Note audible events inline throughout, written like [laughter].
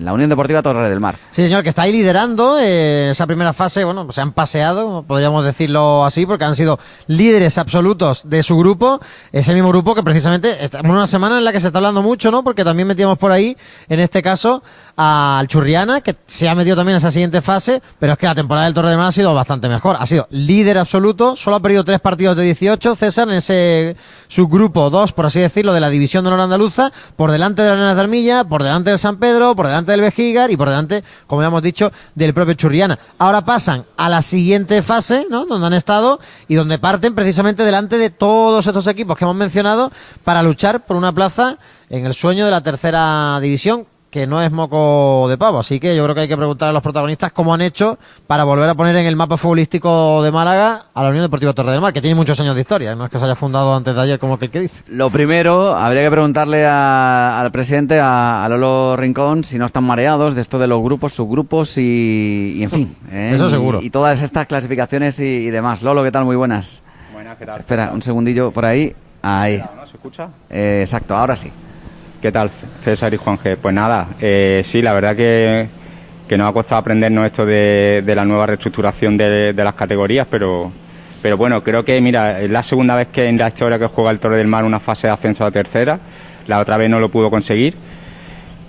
la Unión Deportiva Torre del Mar. Sí, señor, que está ahí liderando eh, esa primera fase. Bueno, se han paseado, podríamos decirlo así, porque han sido líderes absolutos de su grupo. Ese mismo grupo que precisamente estamos en una semana en la que se está hablando mucho, ¿no? Porque también metíamos por ahí, en este caso, al Churriana, que se ha metido también en esa siguiente fase, pero es que la temporada del Torre del Mar ha sido bastante mejor. Ha sido líder absoluto, solo ha perdido tres partidos de 18, César, en ese subgrupo 2, por así decirlo, de la división de honor andaluza, por delante de la Nena de Armilla, por delante del San Pedro, por delante del Vejigar y por delante, como ya hemos dicho, del propio Churriana. Ahora pasan a la siguiente fase, ¿no? Donde han estado y donde parten precisamente delante de todos estos equipos que hemos mencionado para luchar por una plaza en el sueño de la tercera división que no es moco de pavo. Así que yo creo que hay que preguntar a los protagonistas cómo han hecho para volver a poner en el mapa futbolístico de Málaga a la Unión Deportiva Torre del Mar, que tiene muchos años de historia, no es que se haya fundado antes de ayer como que el que dice. Lo primero, habría que preguntarle al presidente, a, Lolo Rincón, si no están mareados de esto de los grupos, subgrupos y, en fin. [laughs] ¿eh? Eso seguro. Y, todas estas clasificaciones y, demás. Lolo, ¿qué tal? Muy buenas. Buenas, ¿qué tal? Espera, un segundillo por ahí. Ahí. ¿Se escucha? Eh, exacto, ahora sí. ¿Qué tal, César y Juan G? Pues nada, eh, sí, la verdad que, nos ha costado aprendernos esto de, la nueva reestructuración de, las categorías, pero, pero bueno, creo que, mira, es la segunda vez que en la historia que juega el Torre del Mar una fase de ascenso a tercera, la otra vez no lo pudo conseguir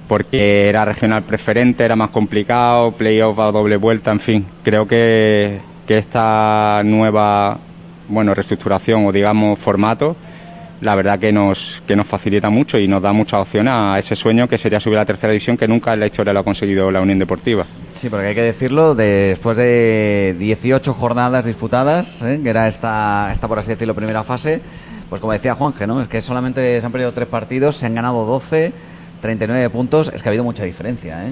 porque era regional preferente, era más complicado, playoff a doble vuelta, en fin, creo que, que esta nueva bueno, reestructuración o digamos formato la verdad que nos, que nos facilita mucho y nos da mucha opción a ese sueño que sería subir a la tercera división que nunca en la historia lo ha conseguido la Unión Deportiva. Sí, porque hay que decirlo, después de 18 jornadas disputadas, ¿eh? que era esta, esta, por así decirlo, primera fase, pues como decía Juanje, ¿no? es que solamente se han perdido tres partidos, se han ganado 12, 39 puntos, es que ha habido mucha diferencia. ¿eh?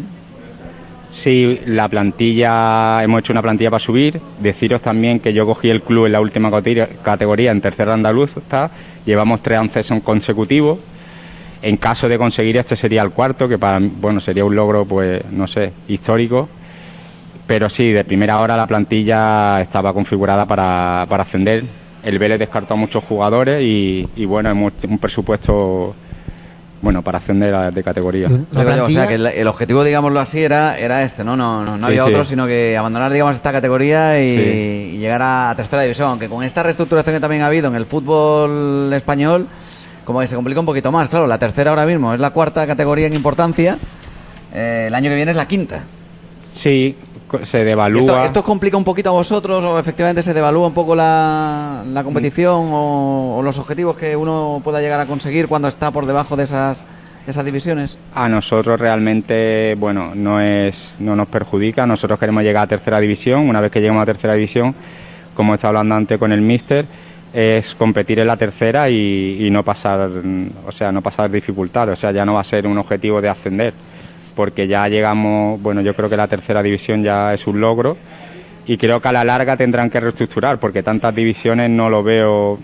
Sí, la plantilla, hemos hecho una plantilla para subir. Deciros también que yo cogí el club en la última categoría, en tercera andaluz, está. llevamos tres accesos consecutivos. En caso de conseguir este sería el cuarto, que para bueno sería un logro, pues no sé, histórico. Pero sí, de primera hora la plantilla estaba configurada para, para ascender. El Vélez descartó a muchos jugadores y, y bueno, hemos un presupuesto bueno, para ascender de categoría. O sea, que el, objetivo, digámoslo así, era, era este, ¿no? No, no, había otro, sino que abandonar, digamos, esta categoría y, llegar a tercera división. Aunque con esta reestructuración que también ha habido en el fútbol español, como que se complica un poquito más. Claro, la tercera ahora mismo es la cuarta categoría en importancia. Eh, el año que viene es la quinta. Sí, se devalúa. Esto, complica un poquito a vosotros o efectivamente se devalúa un poco la, la competición o, los objetivos que uno pueda llegar a conseguir cuando está por debajo de esas, esas divisiones? A nosotros realmente, bueno, no, es, no nos perjudica. Nosotros queremos llegar a tercera división. Una vez que lleguemos a tercera división, como estaba hablando antes con el Mister, es competir en la tercera y, y no pasar, o sea, no pasar dificultades. O sea, ya no va a ser un objetivo de ascender porque ya llegamos, bueno, yo creo que la tercera división ya es un logro y creo que a la larga tendrán que reestructurar porque tantas divisiones no lo veo,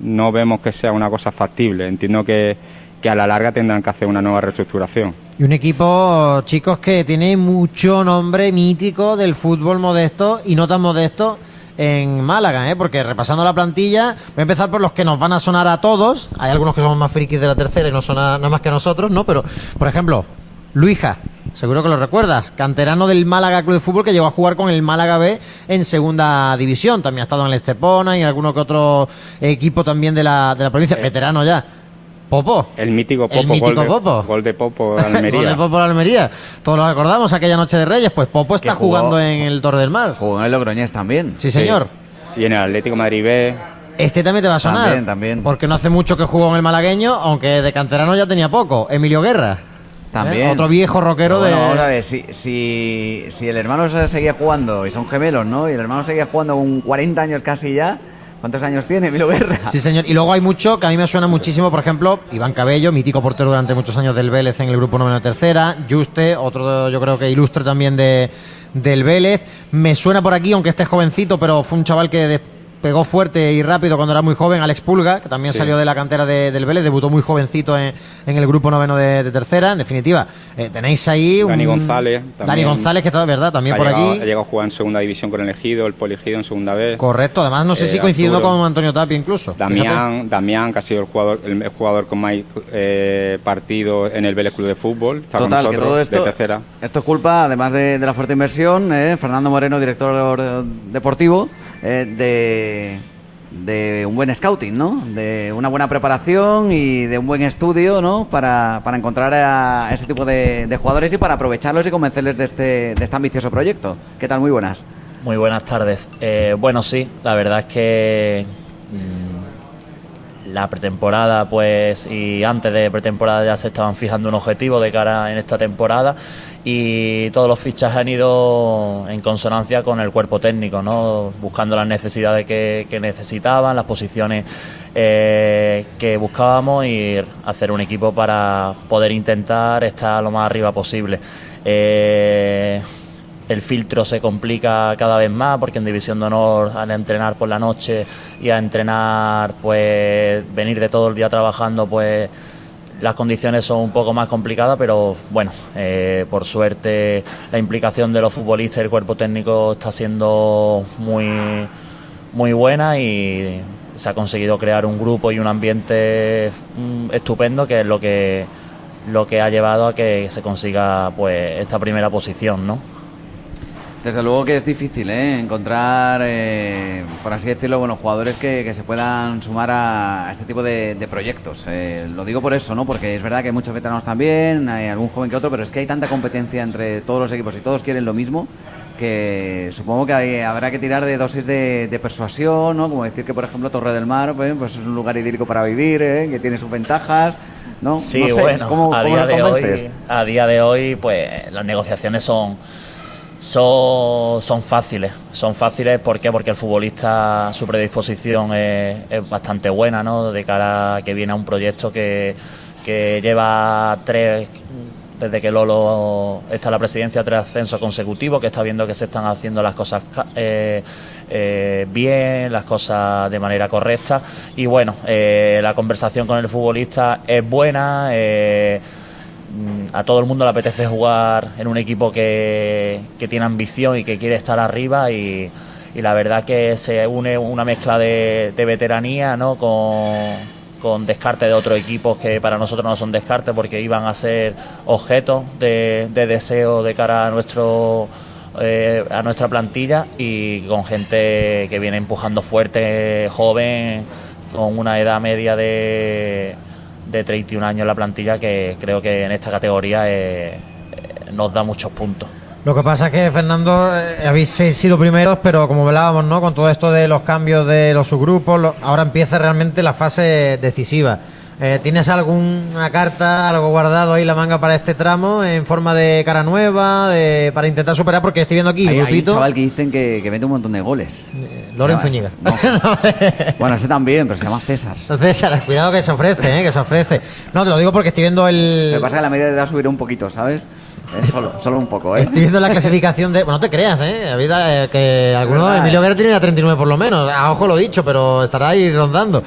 no vemos que sea una cosa factible. Entiendo que, que a la larga tendrán que hacer una nueva reestructuración. Y un equipo, chicos, que tiene mucho nombre mítico del fútbol modesto y no tan modesto en Málaga, ¿eh? porque repasando la plantilla, voy a empezar por los que nos van a sonar a todos. Hay algunos que somos más frikis de la tercera y no son nada más que nosotros, ¿no? Pero, por ejemplo, Luija, seguro que lo recuerdas, canterano del Málaga Club de Fútbol que llegó a jugar con el Málaga B en segunda división. También ha estado en el Estepona y en alguno que otro equipo también de la, de la provincia, eh, veterano ya. Popo. El mítico Popo. El mítico gol de, Popo. Gol de Popo [laughs] Almería. gol de Popo Almería. Todos lo recordamos aquella noche de Reyes. Pues Popo está jugando en el Torre del Mar. Jugó en el Logroñés también. Sí, señor. Y en el Atlético Madrid B. Este también te va a sonar. También, también. Porque no hace mucho que jugó en el malagueño, aunque de canterano ya tenía poco. Emilio Guerra. También. Otro viejo rockero de. Vamos a ver, si, si, si el hermano seguía jugando, y son gemelos, ¿no? Y el hermano seguía jugando con 40 años casi ya. ¿Cuántos años tiene Milo Guerra? Sí, señor. Y luego hay mucho que a mí me suena muchísimo, por ejemplo, Iván Cabello, mítico portero durante muchos años del Vélez en el grupo número tercera. Juste, otro yo creo que ilustre también de, del Vélez. Me suena por aquí, aunque esté jovencito, pero fue un chaval que pegó fuerte y rápido cuando era muy joven, Alex Pulga, que también salió de la cantera del Vélez, debutó muy jovencito en, el grupo noveno de, tercera. En definitiva, eh, tenéis ahí un. Dani González. Dani González, que está, ¿verdad? También por aquí. Ha llegado a jugar en segunda división con el Ejido, el Poligido en segunda vez. Correcto, además no sé si eh, coincidiendo con Antonio Tapia incluso. Damián, Damián, que ha sido el jugador, el jugador con más eh, partidos en el Vélez Club de Fútbol. Total, que todo esto, esto es culpa, además de, la fuerte inversión, Fernando Moreno, director deportivo, de de un buen scouting, ¿no? De una buena preparación y de un buen estudio, ¿no? Para, para encontrar a ese tipo de, jugadores y para aprovecharlos y convencerles de este, de este ambicioso proyecto. ¿Qué tal? Muy buenas. Muy buenas tardes. Eh, bueno, sí, la verdad es que mm, la pretemporada, pues, y antes de pretemporada ya se estaban fijando un objetivo de cara en esta temporada y todos los fichajes han ido en consonancia con el cuerpo técnico, ¿no? buscando las necesidades que, necesitaban, las posiciones eh, que buscábamos y hacer un equipo para poder intentar estar lo más arriba posible. Eh, el filtro se complica cada vez más porque en División de Honor al entrenar por la noche y a entrenar, pues venir de todo el día trabajando, pues las condiciones son un poco más complicadas, pero bueno, eh, por suerte la implicación de los futbolistas y el cuerpo técnico está siendo muy, muy buena y se ha conseguido crear un grupo y un ambiente mm, estupendo que es lo que lo que ha llevado a que se consiga pues esta primera posición, ¿no? Desde luego que es difícil ¿eh? encontrar, eh, por así decirlo, bueno, jugadores que, se puedan sumar a, este tipo de, proyectos. Eh, lo digo por eso, ¿no? Porque es verdad que hay muchos veteranos también, hay algún joven que otro, pero es que hay tanta competencia entre todos los equipos y todos quieren lo mismo que supongo que habrá que tirar de dosis de, persuasión, ¿no? Como decir que, por ejemplo, Torre del Mar pues, pues es un lugar idílico para vivir, que tiene sus ventajas. ¿no? Sí, bueno, a, día de hoy, a día de hoy, pues las negociaciones son son, fáciles. Son fáciles ¿por porque el futbolista, su predisposición es, bastante buena, ¿no? De cara a que viene a un proyecto que, que lleva tres, desde que Lolo está en la presidencia, tres ascensos consecutivos, que está viendo que se están haciendo las cosas eh, eh, bien, las cosas de manera correcta. Y bueno, eh, la conversación con el futbolista es buena. A todo el mundo le apetece jugar en un equipo que, tiene ambición y que quiere estar arriba y, la verdad que se une una mezcla de, veteranía ¿no? con, descarte de otros equipos que para nosotros no son descarte porque iban a ser objetos de, deseo de cara a nuestro eh, a nuestra plantilla y con gente que viene empujando fuerte, joven, con una edad media de de 31 años en la plantilla que creo que en esta categoría eh, eh, nos da muchos puntos. Lo que pasa es que, Fernando, eh, habéis sido primeros, pero como hablábamos, ¿no? Con todo esto de los cambios de los subgrupos, ahora empieza realmente la fase decisiva. Eh, ¿Tienes alguna carta, algo guardado ahí la manga para este tramo en forma de cara nueva, de, para intentar superar? Porque estoy viendo aquí, hay, hay un chaval que dicen que, que, mete un montón de goles. Eh, Loren Zúñiga. [laughs] bueno, ese también, pero se llama César. [laughs] César, cuidado que se ofrece, eh, que se ofrece. No, te lo digo porque estoy viendo el... Me pasa que la media de edad subirá un poquito, ¿sabes? Eh, solo, solo un poco, ¿eh? Estoy viendo la clasificación de. Bueno, no te creas, ¿eh? Habida, que algunos. Emilio Guerra tiene a 39 por lo menos. A ojo lo dicho, pero estará ahí rondando.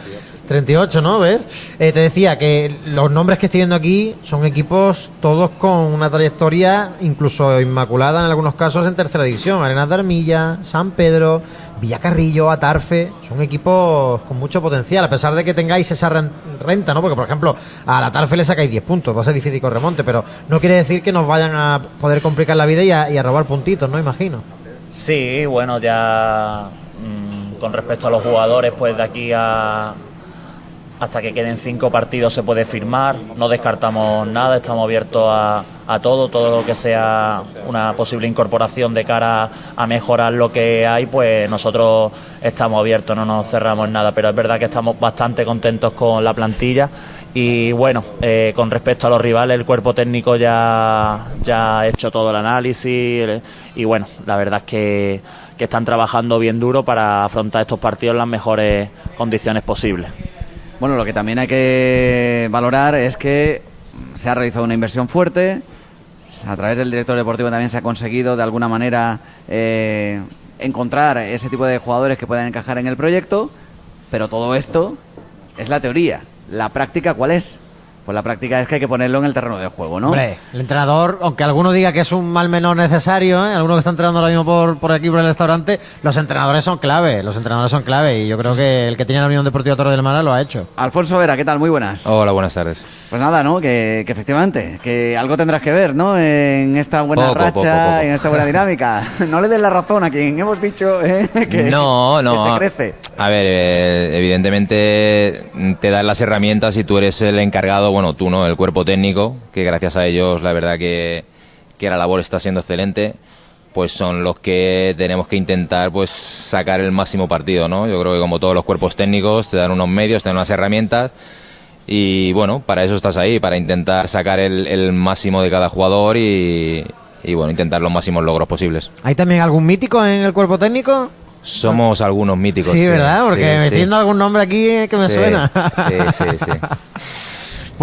38, ¿no? ¿Ves? Eh, te decía que los nombres que estoy viendo aquí son equipos todos con una trayectoria incluso inmaculada en algunos casos en tercera división. Arenas de Armilla, San Pedro, Villacarrillo, Atarfe. Son equipos con mucho potencial, a pesar de que tengáis esa renta, ¿no? Porque, por ejemplo, a la Atarfe le sacáis 10 puntos, va a ser difícil con remonte, pero no quiere decir que nos vayan a poder complicar la vida y a, y a robar puntitos, ¿no? Imagino. Sí, bueno, ya mm, con respecto a los jugadores, pues de aquí a hasta que queden cinco partidos se puede firmar, no descartamos nada, estamos abiertos a, todo, todo lo que sea una posible incorporación de cara a mejorar lo que hay, pues nosotros estamos abiertos, no nos cerramos en nada, pero es verdad que estamos bastante contentos con la plantilla. Y bueno, eh, con respecto a los rivales, el cuerpo técnico ya, ha hecho todo el análisis y bueno, la verdad es que, que están trabajando bien duro para afrontar estos partidos en las mejores condiciones posibles. Bueno, lo que también hay que valorar es que se ha realizado una inversión fuerte, a través del director deportivo también se ha conseguido de alguna manera eh, encontrar ese tipo de jugadores que puedan encajar en el proyecto, pero todo esto es la teoría. ¿La práctica cuál es? Pues la práctica es que hay que ponerlo en el terreno de juego, ¿no? Hombre, el entrenador, aunque alguno diga que es un mal menor necesario, ¿eh? alguno que está entrenando ahora mismo por, por aquí, por el restaurante, los entrenadores son clave, los entrenadores son clave y yo creo que el que tiene la Unión Deportiva Torre del Mar lo ha hecho. Alfonso Vera, ¿qué tal? Muy buenas. Hola, buenas tardes. Pues nada, ¿no? Que, efectivamente, que algo tendrás que ver, ¿no? En esta buena racha, en esta buena dinámica. [laughs] no le des la razón a quien hemos dicho ¿eh? [laughs] que, no, no. se crece. A ver, eh, evidentemente te dan las herramientas y tú eres el encargado bueno, tú no, el cuerpo técnico, que gracias a ellos la verdad que, la labor está siendo excelente, pues son los que tenemos que intentar pues sacar el máximo partido, ¿no? Yo creo que como todos los cuerpos técnicos te dan unos medios, te dan unas herramientas y bueno, para eso estás ahí, para intentar sacar el, máximo de cada jugador y, y bueno, intentar los máximos logros posibles. ¿Hay también algún mítico en el cuerpo técnico? Somos algunos míticos. Sí, ¿verdad? Porque me estoy algún nombre aquí que me suena. Sí, sí, sí. [laughs]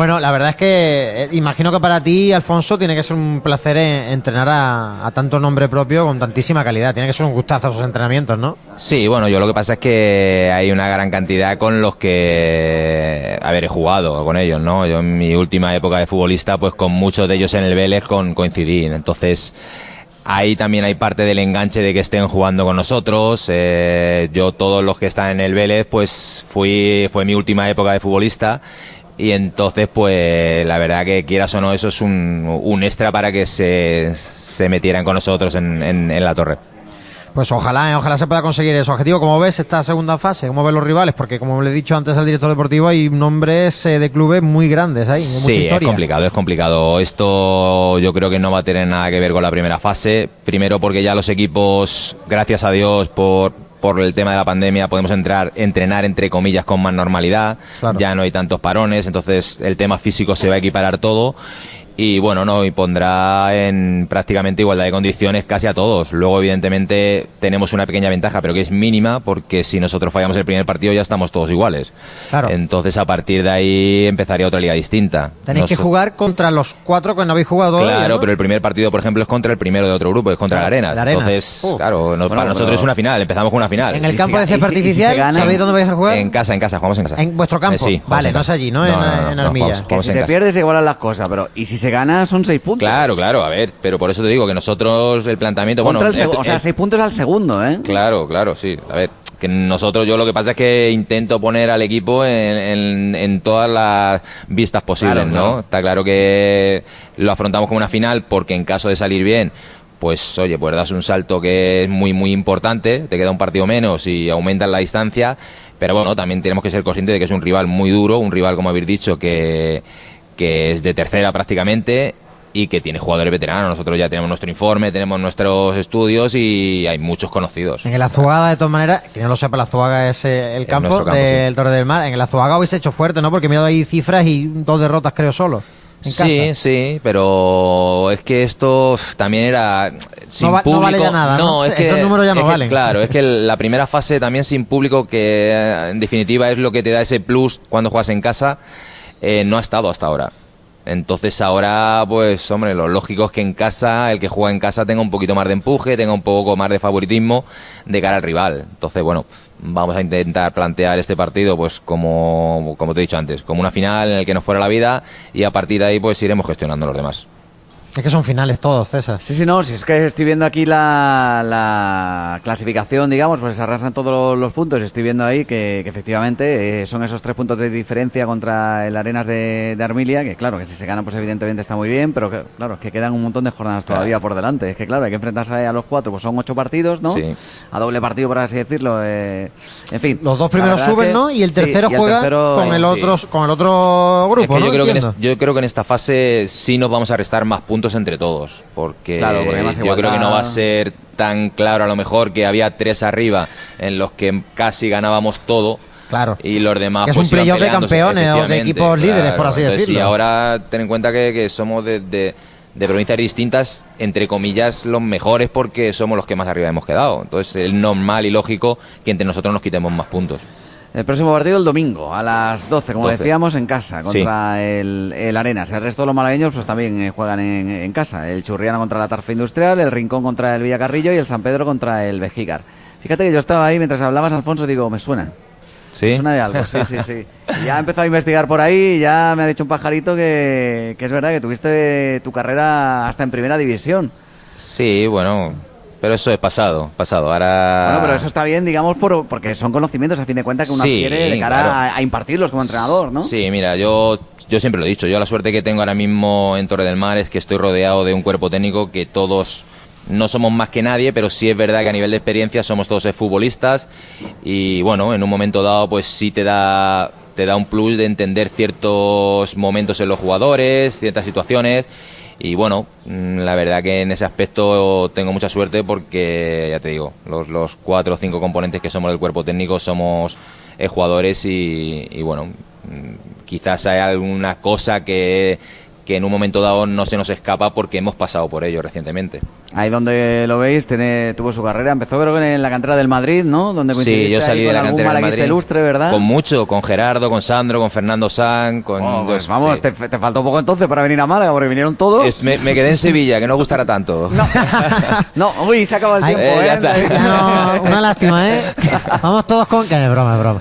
Bueno, la verdad es que eh, imagino que para ti, Alfonso, tiene que ser un placer eh, entrenar a, tanto nombre propio con tantísima calidad. Tiene que ser un gustazo esos entrenamientos, ¿no? Sí, bueno, yo lo que pasa es que hay una gran cantidad con los que, haber jugado con ellos, ¿no? Yo en mi última época de futbolista, pues con muchos de ellos en el Vélez con, coincidí. Entonces, Ahí también hay parte del enganche de que estén jugando con nosotros. Eh, yo, todos los que están en el Vélez, pues fui, fue mi última época de futbolista y entonces pues la verdad que quieras o no eso es un, un extra para que se, se metieran con nosotros en, en, la torre. Pues ojalá, eh, ojalá se pueda conseguir ese objetivo. ¿Cómo ves esta segunda fase? ¿Cómo ves los rivales? Porque como le he dicho antes al director deportivo, hay nombres eh, de clubes muy grandes ahí. Sí, es complicado, es complicado. Esto yo creo que no va a tener nada que ver con la primera fase. Primero porque ya los equipos, gracias a Dios por por el tema de la pandemia podemos entrar, entrenar entre comillas con más normalidad, ya no hay tantos parones, entonces el tema físico se va a equiparar todo y bueno, no, y pondrá en prácticamente igualdad de condiciones casi a todos. Luego, evidentemente, tenemos una pequeña ventaja, pero que es mínima, porque si nosotros fallamos el primer partido ya estamos todos iguales. Claro. Entonces, a partir de ahí empezaría otra liga distinta. Tenéis que jugar contra los cuatro que no habéis jugado todavía, Claro, pero el primer partido, por ejemplo, es contra el primero de otro grupo, es contra la Arena. Entonces, claro, para nosotros es una final, empezamos con una final. En el campo de césped artificial, ¿sabéis dónde vais a jugar? En casa, en casa, jugamos en casa. En vuestro campo. Eh, sí, vale, no es allí, ¿no? en, Armilla. si se pierde se igualan las cosas, pero ¿y si se gana son seis puntos? Claro, claro, a ver, pero por eso te digo que nosotros el planteamiento. bueno, o sea, seis puntos al segundo, ¿eh? Claro, claro, sí. A ver, que nosotros yo lo que pasa es que intento poner al equipo en, en, todas las vistas posibles, ¿no? Está claro que lo afrontamos como una final porque en caso de salir bien, pues oye, pues das un salto que es muy, muy importante, te queda un partido menos y aumentas la distancia, pero bueno, también tenemos que ser conscientes de que es un rival muy duro, un rival, como habéis dicho, que, que es de tercera prácticamente y que tiene jugadores veteranos. Nosotros ya tenemos nuestro informe, tenemos nuestros estudios y hay muchos conocidos. En el Azuaga, de todas maneras, que no lo sepa, el Azuaga es eh, el campo, del Torre del Mar. En el Azuaga habéis hecho fuerte, ¿no? Porque he mirado ahí cifras y dos derrotas, creo, solo. sí, sí, pero es que esto también era sin no, público. No vale ya nada. ¿no? es que, esos números ya no valen. claro, es que la primera fase también sin público, que eh, en definitiva es lo que te da ese plus cuando juegas en casa, eh, no ha estado hasta ahora. Entonces ahora, pues, hombre, lo lógico es que en casa, el que juega en casa tenga un poquito más de empuje, tenga un poco más de favoritismo de cara al rival. Entonces, bueno, vamos a intentar plantear este partido, pues, como, como te he dicho antes, como una final en el que nos fuera la vida y a partir de ahí, pues, iremos gestionando los demás. Es que son finales todos, César. Sí, sí, no, si es que estoy viendo aquí la, la clasificación, digamos, pues se arrasan todos los puntos. Estoy viendo ahí que, efectivamente eh, son esos tres puntos de diferencia contra el Arenas de, de, Armilia, que claro, que si se ganan, pues evidentemente está muy bien, pero que, claro, que quedan un montón de jornadas todavía por delante. Es que claro, hay que enfrentarse a los cuatro, pues son ocho partidos, ¿no? Sí. A doble partido, por así decirlo. Eh, en fin. Los dos primeros suben, ¿no? Y el tercero juega con, el otro, con el otro grupo, yo, creo que yo creo que en esta fase sí nos vamos a restar más puntos entre todos, porque, yo creo que no va a ser tan claro a lo mejor que había tres arriba en los que casi ganábamos todo. Claro. Y los demás. es pues, un playoff de campeones o de equipos líderes, por así decirlo. Y ahora ten en cuenta que, somos de, de, provincias distintas, entre comillas, los mejores porque somos los que más arriba hemos quedado. Entonces es normal y lógico que entre nosotros nos quitemos más puntos. El próximo partido el domingo, a las 12, como decíamos, en casa, contra el, el, Arenas. El resto de los malagueños pues también eh, juegan en, casa. El Churriana contra la Tarfa Industrial, el Rincón contra el Villacarrillo y el San Pedro contra el Vejigar. Fíjate que yo estaba ahí mientras hablabas, Alfonso, digo, me suena. ¿Sí? Me suena de algo, sí, sí, sí. ya he empezado a investigar por ahí y ya me ha dicho un pajarito que, que es verdad que tuviste tu carrera hasta en primera división. Sí, bueno, pero eso es pasado, pasado. Ahora... Bueno, pero eso está bien, digamos, por, porque son conocimientos a fin de cuentas que uno quiere de cara a, impartirlos como entrenador, ¿no? Sí, mira, yo, yo siempre lo he dicho. Yo la suerte que tengo ahora mismo en Torre del Mar es que estoy rodeado de un cuerpo técnico que todos no somos más que nadie, pero sí es verdad que a nivel de experiencia somos todos futbolistas y bueno, en un momento dado pues sí te da te da un plus de entender ciertos momentos en los jugadores, ciertas situaciones y bueno, mm, la verdad que en ese aspecto tengo mucha suerte porque, ya te digo, los, cuatro o cinco componentes que somos del cuerpo técnico somos eh, jugadores y, y bueno, mm, quizás hay alguna cosa que que en un momento dado no se nos escapa porque hemos pasado por ello recientemente. Ahí donde lo veis, tiene, tuvo su carrera, empezó creo que en la cantera del Madrid, ¿no? Donde sí, yo salí de la cantera del Madrid. ilustre, ¿verdad? Con mucho, con Gerardo, con Sandro, con Fernando San, con... Oh, pues vamos, te, faltó poco entonces para venir a Málaga, porque vinieron todos. me, quedé en Sevilla, que no gustará tanto. No, [laughs] no uy, se acabó el tiempo, ¿eh? ¿eh? [laughs] una lástima, ¿eh? [laughs] Vamos todos con... Que es broma, es broma.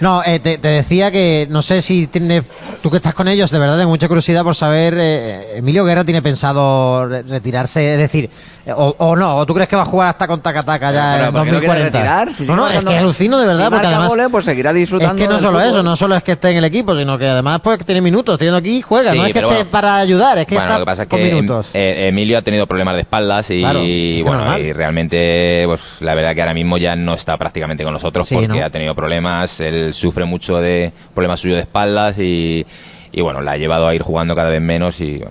No, eh, te, te, decía que no sé si tienes... Tú que estás con ellos, de verdad, de mucha curiosidad por saber, eh, Emilio Guerra tiene pensado retirarse, es decir, eh, o, no, o tú crees que va a jugar hasta con Taca-Taca ya en 2040. No, no, es que alucino de verdad, porque además pues seguirá disfrutando. Es que no solo eso, no solo es que esté en el equipo, sino que además pues tiene minutos, teniendo aquí juega, no es que esté para ayudar, es que está lo que pasa es que minutos. Eh, Emilio ha tenido problemas de espaldas y, bueno, y realmente pues la verdad que ahora mismo ya no está prácticamente con nosotros porque ha tenido problemas, él sufre mucho de problemas suyos de espaldas y y bueno, la ha llevado a ir jugando cada vez menos y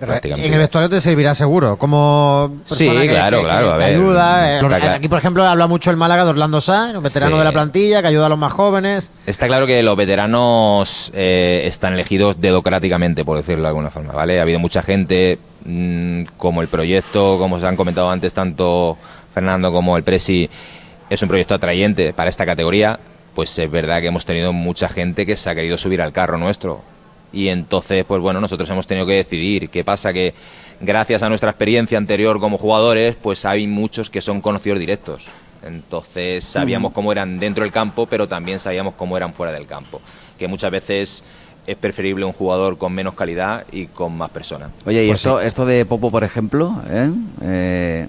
en el vestuario te servirá seguro, como sí, claro, claro, ayuda. Eh, aquí, por ejemplo, habla mucho el Málaga de Orlando Sá, un veterano de la plantilla que ayuda a los más jóvenes. Está claro que los veteranos eh, están elegidos democráticamente, por decirlo de alguna forma, ¿vale? Ha habido mucha gente, mm, como el proyecto, como se han comentado antes, tanto Fernando como el Presi, es un proyecto atrayente para esta categoría. Pues es verdad que hemos tenido mucha gente que se ha querido subir al carro nuestro y entonces, pues bueno, nosotros hemos tenido que decidir. ¿Qué pasa? Que gracias a nuestra experiencia anterior como jugadores, pues hay muchos que son conocidos directos. Entonces sabíamos cómo eran dentro del campo, pero también sabíamos cómo eran fuera del campo. Que muchas veces es preferible un jugador con menos calidad y con más personas. Oye, y esto, esto de Popo, por ejemplo, ¿eh? Eh,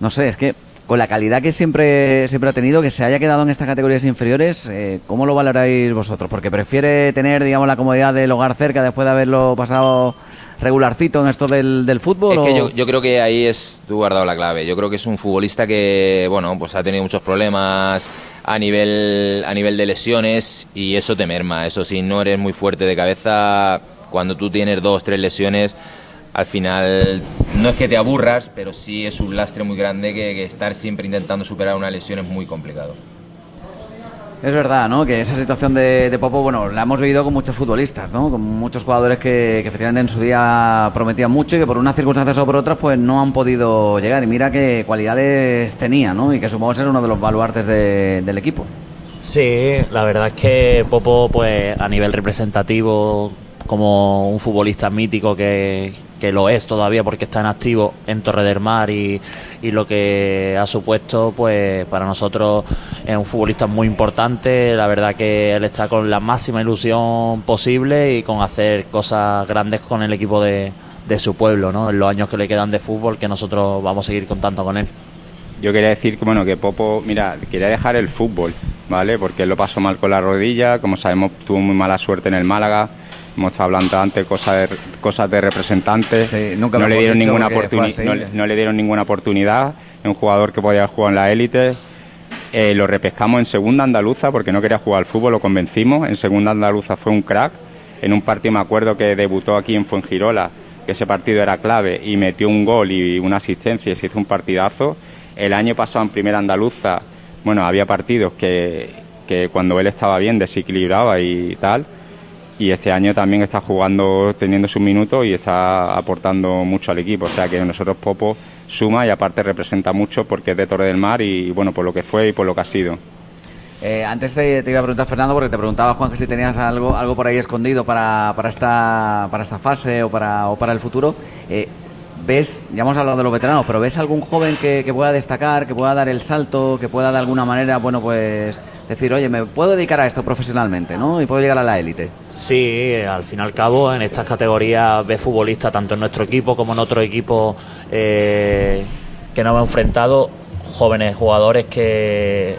no sé, es que con la calidad que siempre, siempre ha tenido, que se haya quedado en estas categorías inferiores, eh, ¿cómo lo valoráis vosotros? Porque prefiere tener, digamos, la comodidad del hogar cerca después de haberlo pasado regularcito en esto del, del fútbol? Es que yo, yo, creo que ahí es, tú has dado la clave, yo creo que es un futbolista que, bueno, pues ha tenido muchos problemas a nivel, a nivel de lesiones y eso te merma, eso si no eres muy fuerte de cabeza, cuando tú tienes dos, tres lesiones al final no es que te aburras, pero sí es un lastre muy grande que, estar siempre intentando superar una lesión es muy complicado. Es verdad, ¿no? Que esa situación de, Popo, bueno, la hemos vivido con muchos futbolistas, ¿no? Con muchos jugadores que, efectivamente en su día prometían mucho y que por unas circunstancias o por otras pues no han podido llegar. Y mira qué cualidades tenía, ¿no? Y que supongo ser uno de los baluartes del equipo. Sí, la verdad es que Popo, pues a nivel representativo, como un futbolista mítico que, que lo es todavía porque está en activo en Torre del Mar y, lo que ha supuesto, pues para nosotros es un futbolista muy importante. La verdad que él está con la máxima ilusión posible y con hacer cosas grandes con el equipo de, de su pueblo, ¿no? En los años que le quedan de fútbol, que nosotros vamos a seguir contando con él. Yo quería decir que bueno que Popo, mira, quería dejar el fútbol, ¿vale? Porque él lo pasó mal con la rodilla, como sabemos tuvo muy mala suerte en el Málaga hemos estado hablando antes cosas de, cosas de representantes, no, le dieron ninguna no, le dieron ninguna oportunidad, un jugador que podía jugar en la élite. Eh, lo repescamos en segunda andaluza porque no quería jugar al fútbol, lo convencimos. En segunda andaluza fue un crack. En un partido me acuerdo que debutó aquí en Fuengirola, que ese partido era clave y metió un gol y una asistencia y se hizo un partidazo. El año pasado en primera andaluza, bueno, había partidos que, que cuando él estaba bien desequilibraba y tal y este año también está jugando, teniendo sus minutos y está aportando mucho al equipo. O sea que nosotros Popo suma y aparte representa mucho porque es de Torre del Mar y bueno, por lo que fue y por lo que ha sido. Eh, antes te, iba a preguntar, Fernando, porque te preguntaba, Juan, que si tenías algo, algo por ahí escondido para, para, esta, para esta fase o para, o para el futuro. Eh, ¿Ves, ya hemos hablado de los veteranos, pero ves algún joven que, pueda destacar, que pueda dar el salto, que pueda de alguna manera, bueno, pues decir, oye, me puedo dedicar a esto profesionalmente, ¿no? Y puedo llegar a la élite. Sí, al fin y al cabo, en estas categorías ves futbolistas, tanto en nuestro equipo como en otro equipo eh, que nos hemos enfrentado, jóvenes jugadores que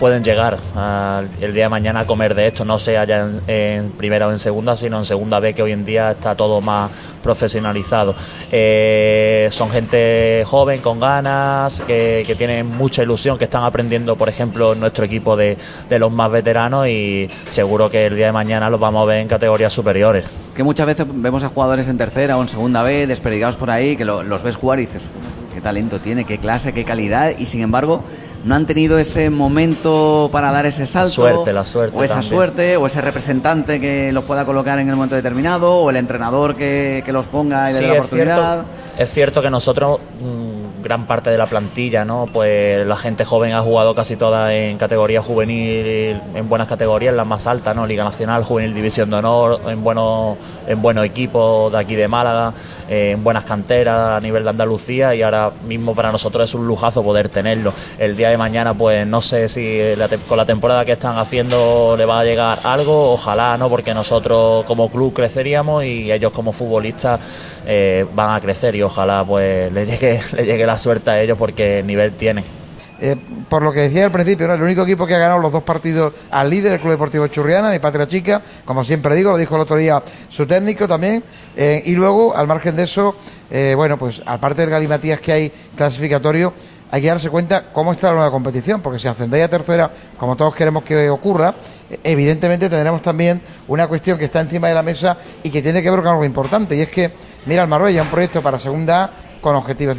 pueden llegar el día de mañana a comer de esto, no sea ya en, primera o en segunda, sino en segunda vez que hoy en día está todo más profesionalizado. Eh, son gente joven, con ganas, que, tienen mucha ilusión, que están aprendiendo, por ejemplo, nuestro equipo de, los más veteranos y seguro que el día de mañana los vamos a ver en categorías superiores. Que muchas veces vemos a jugadores en tercera o en segunda vez, desperdigados por ahí, que los ves jugar y dices, qué talento tiene, qué clase, qué calidad, y sin embargo no han tenido ese momento para dar ese salto. suerte, la suerte. O esa suerte, o ese representante que los pueda colocar en el momento determinado, o el entrenador que, los ponga y le dé la oportunidad. es cierto que nosotros. Mm, gran parte de la plantilla, ¿no? Pues la gente joven ha jugado casi toda en categoría juvenil, en buenas categorías, las más altas, ¿no? Liga Nacional, Juvenil División de Honor, en buenos, en buenos equipos de aquí de Málaga, en buenas canteras a nivel de Andalucía y ahora mismo para nosotros es un lujazo poder tenerlo. El día de mañana, pues no sé si con la temporada que están haciendo le va a llegar algo, ojalá, ¿no? Porque nosotros como club creceríamos y ellos como futbolistas eh, van a crecer y ojalá pues le llegue, [laughs] le llegue la suerte a ellos porque nivel tienen. Eh, por lo que decía al principio, el único equipo que ha ganado los dos partidos al líder, el Club Deportivo Churriana, mi patria chica, como siempre digo, lo dijo el otro día su técnico también, eh, y luego, al margen de eso, bueno, pues aparte del galimatías que hay clasificatorio, hay que darse cuenta cómo está la nueva competición, porque si ascendéis a tercera, como todos queremos que ocurra, evidentemente tendremos también una cuestión que está encima de la mesa y que tiene que ver con algo importante, y es que, mira, el Marbella, un proyecto para segunda con objetivo,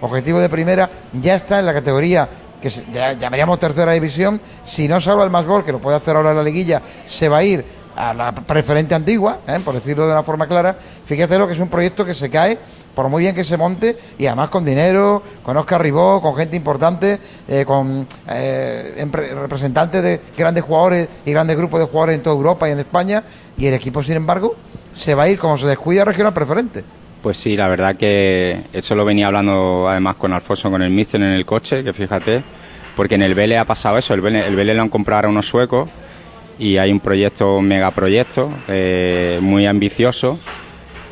objetivo de primera, ya está en la categoría que ya llamaríamos tercera división, si no salva el más gol, que lo puede hacer ahora la liguilla, se va a ir a la preferente antigua, ¿eh? por decirlo de una forma clara, fíjate lo que es un proyecto que se cae por muy bien que se monte y además con dinero, con Oscar Ribó, con gente importante, eh, con eh, representantes de grandes jugadores y grandes grupos de jugadores en toda Europa y en España y el equipo sin embargo se va a ir como se descuida regional preferente. Pues sí, la verdad que eso lo venía hablando además con Alfonso, con el Mister en el coche, que fíjate, porque en el Vélez ha pasado eso, el Vélez, el Vélez lo han comprado a unos suecos y hay un proyecto, un megaproyecto, eh, muy ambicioso,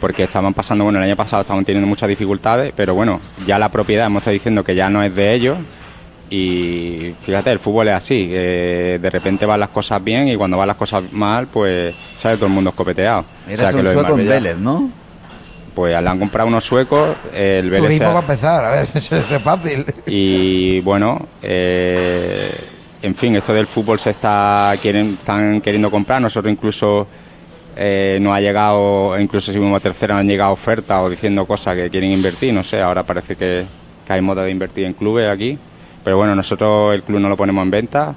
porque estaban pasando, bueno, el año pasado estaban teniendo muchas dificultades, pero bueno, ya la propiedad hemos estado diciendo que ya no es de ellos y fíjate, el fútbol es así, de repente van las cosas bien y cuando van las cosas mal, pues sale todo el mundo escopeteado. Un sueco en Vélez, ¿no? Pues le han comprado unos suecos, el Vélez... Turismo va a empezar, a ver, [laughs] eso es fácil. Y bueno, eh, en fin, esto del fútbol se está quieren, están queriendo comprar, nosotros incluso eh, no ha llegado, incluso si fuimos a tercera, no han llegado ofertas o diciendo cosas que quieren invertir, no sé, ahora parece que, hay moda de invertir en clubes aquí, pero bueno, nosotros el club no lo ponemos en venta,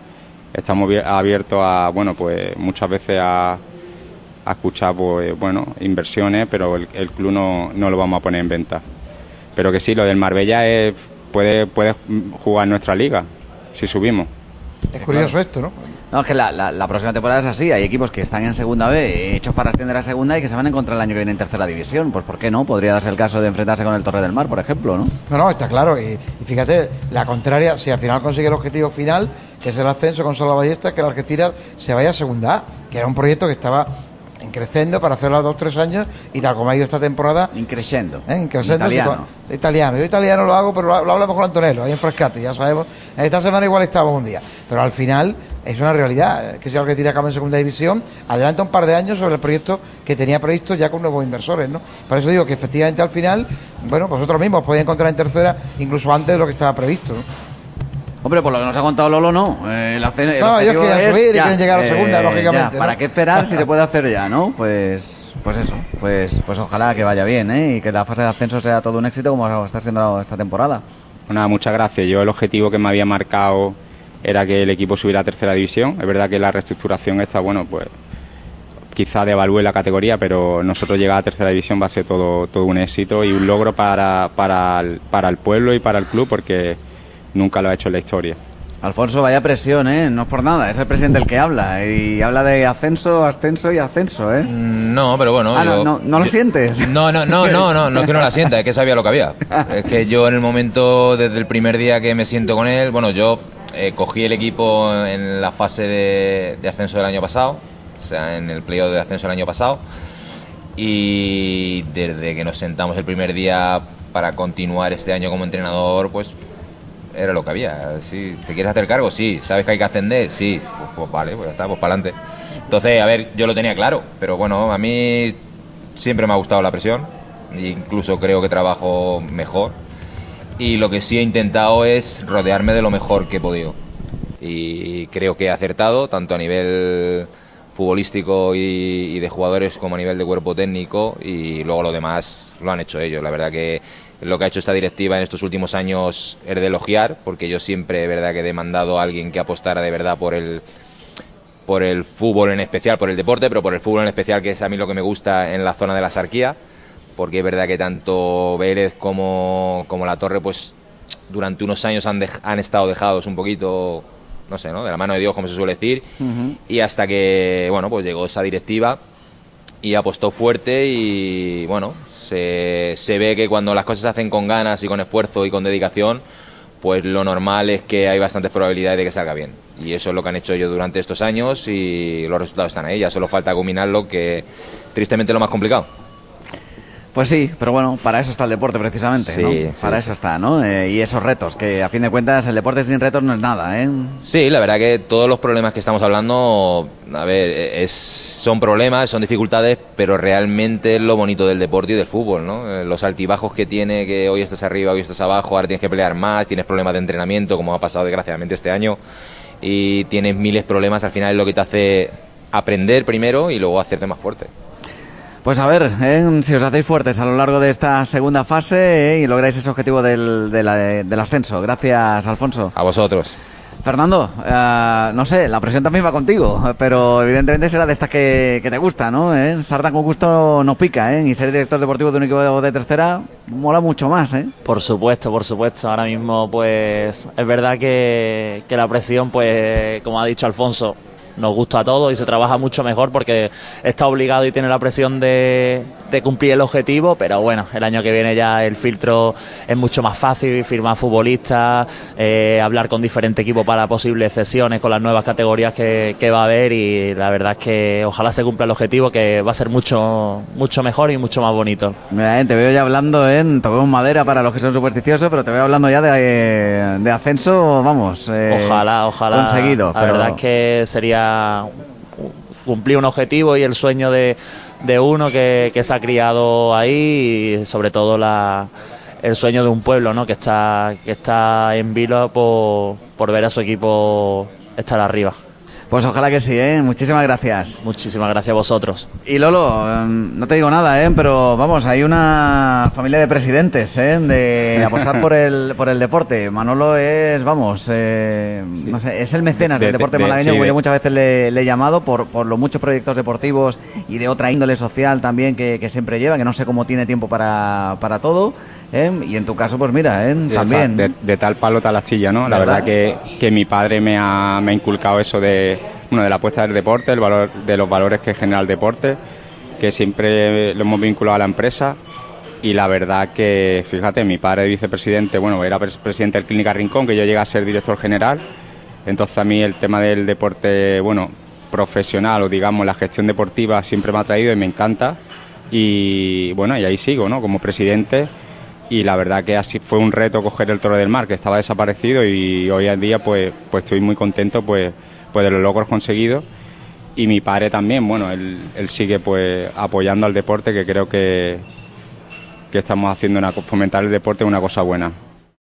estamos abiertos a, bueno, pues muchas veces a, escuchar, pues, bueno, inversiones, pero el, club no, no, lo vamos a poner en venta. Pero que sí, lo del Marbella es, puede, puede jugar nuestra liga, si subimos. Es curioso esto, ¿no? No, es que la, la, próxima temporada es así. Hay equipos que están en segunda B, hechos para ascender a segunda y que se van a encontrar el año que viene en tercera división. Pues ¿por qué no? Podría darse el caso de enfrentarse con el Torre del Mar, por ejemplo, ¿no? No, no, está claro. Y, fíjate, la contraria, si al final consigue el objetivo final, que es el ascenso con Solo Ballesta, que el Algeciras se vaya a segunda A, que era un proyecto que estaba increciendo para hacerlo a dos tres años y tal como ha ido esta temporada. Increciendo ¿eh? italiano. italiano. Yo italiano lo hago pero lo, habla mejor Antonello ahí en Frescati ya sabemos. Esta semana igual estaba un día pero al final es una realidad que si algo que tiene a cabo en segunda división adelanta un par de años sobre el proyecto que tenía previsto ya con nuevos inversores no por eso digo que efectivamente al final bueno vosotros mismos podéis encontrar en tercera incluso antes de lo que estaba previsto ¿no? Hombre, por lo que nos ha contado Lolo, no. Eh, el, no, ellos quieren subir y quieren llegar a segunda, eh, lógicamente. ¿Para qué esperar si se puede hacer ya, no? [laughs] Pues, pues eso. Pues, pues ojalá que vaya bien, ¿eh? Y que la fase de ascenso sea todo un éxito como está siendo esta temporada. Bueno, muchas gracias. Yo el objetivo que me había marcado era que el equipo subiera a tercera división. Es verdad que la reestructuración está, bueno, pues quizá devalúe la categoría, pero nosotros llegar a tercera división va a ser todo, todo un éxito y un logro para, para, para el pueblo y para el club porque nunca lo ha hecho en la historia. Alfonso, vaya presión, ¿eh? No es por nada, es el presidente el que habla. Y habla de ascenso, ascenso y ascenso, ¿eh? Mm, no, pero bueno. Ah, no, no, lo sientes? No, no, no, no, no, no es que no la [laughs] sienta, es que sabía lo que había. [laughs] Es que yo en el momento, desde el primer día que me siento con él, bueno, yo eh, cogí el equipo en la fase de, de ascenso del año pasado, o sea, en el playoff de ascenso del año pasado. Y desde que nos sentamos el primer día para continuar este año como entrenador, pues era lo que había. Sí, ¿Te quieres hacer cargo? Sí. ¿Sabes que hay que ascender? Sí. Pues, pues vale, pues ya está, pues para adelante. Entonces, a ver, yo lo tenía claro, pero bueno, a mí siempre me ha gustado la presión, incluso creo que trabajo mejor. Y lo que sí he intentado es rodearme de lo mejor que he podido. Y creo que he acertado, tanto a nivel futbolístico y, y de jugadores como a nivel de cuerpo técnico, y luego lo demás lo han hecho ellos. La verdad que lo que ha hecho esta directiva en estos últimos años es de elogiar, porque yo siempre, verdad, que he demandado a alguien que apostara de verdad por el por el fútbol en especial, por el deporte, pero por el fútbol en especial, que es a mí lo que me gusta en la zona de la Sarquía, porque es verdad que tanto Vélez como, como La Torre, pues durante unos años han, han estado dejados un poquito, no sé, ¿no? de la mano de Dios, como se suele decir, y hasta que, bueno, pues llegó esa directiva y apostó fuerte y, bueno, se, ve que cuando las cosas se hacen con ganas y con esfuerzo y con dedicación, pues lo normal es que hay bastantes probabilidades de que salga bien. Y eso es lo que han hecho ellos durante estos años y los resultados están ahí. Ya solo falta culminarlo, que tristemente es lo más complicado. Pues sí, pero bueno, para eso está el deporte precisamente, ¿no? Para eso está, ¿no? Eh, y esos retos, que a fin de cuentas el deporte sin retos no es nada, ¿eh? Sí, la verdad que todos los problemas que estamos hablando, a ver, es, son problemas, son dificultades, pero realmente es lo bonito del deporte y del fútbol, ¿no? Eh, los altibajos que tiene, que hoy estás arriba, hoy estás abajo, ahora tienes que pelear más, tienes problemas de entrenamiento, como ha pasado desgraciadamente este año, y tienes miles de problemas, al final es lo que te hace aprender primero y luego hacerte más fuerte. Pues a ver, ¿eh? si os hacéis fuertes a lo largo de esta segunda fase ¿eh? y lográis ese objetivo del, del, ascenso. Gracias, Alfonso. A vosotros. Fernando, eh, no sé, la presión también va contigo, pero evidentemente será de estas que, te gusta, ¿no? ¿Eh? Sarda con gusto no pica, ¿eh? Y ser director deportivo de un equipo de tercera mola mucho más, ¿eh? Por supuesto, por supuesto. Ahora mismo, pues, es verdad que, que la presión, pues, como ha dicho Alfonso, nos gusta a todos y se trabaja mucho mejor porque está obligado y tiene la presión de, de cumplir el objetivo, pero bueno, el año que viene ya el filtro es mucho más fácil, firmar futbolistas, eh, hablar con diferentes equipos para posibles cesiones con las nuevas categorías que, va a haber y la verdad es que ojalá se cumpla el objetivo que va a ser mucho mucho mejor y mucho más bonito. Mira, te veo ya hablando en toquemos madera para los que son supersticiosos, pero te veo hablando ya de, de ascenso, vamos. Eh, ojalá, ojalá. Conseguido. La verdad es que sería cumplir un objetivo y el sueño de de uno que, se ha criado ahí y sobre todo la, el sueño de un pueblo ¿no? que está que está en vilo por, por ver a su equipo estar arriba. Pues ojalá que sí, ¿eh? Muchísimas gracias. Muchísimas gracias a vosotros. Y Lolo, em, no te digo nada, ¿eh? Pero vamos, hay una familia de presidentes, ¿eh? De [laughs] apostar por el, por el deporte. Manolo es, vamos, eh, no sé, es el mecenas del deporte malagueño, yo muchas veces le, he llamado por, por los muchos proyectos deportivos y de otra índole social también que, que siempre lleva, que no sé cómo tiene tiempo para, para todo. ¿eh? Y en tu caso, pues mira, ¿eh? también. De, tal palo, tal astilla, ¿no? La verdad que, que mi padre me ha, me ha inculcado eso de, bueno, de la apuesta del deporte, el valor, de los valores que genera el deporte, que siempre lo hemos vinculado a la empresa. Y la verdad que, fíjate, mi padre vicepresidente, bueno, era presidente del Clínica Rincón, que yo llegué a ser director general. Entonces a mí el tema del deporte, bueno, profesional o digamos la gestión deportiva siempre me ha traído y me encanta. Y bueno, y ahí sigo, ¿no? Como presidente y la verdad que así fue un reto coger el toro del mar que estaba desaparecido y hoy en día pues pues estoy muy contento pues pues de los logros conseguidos. Y mi padre también bueno él, él sigue pues apoyando al deporte que creo que que estamos haciendo una fomentar el deporte una cosa buena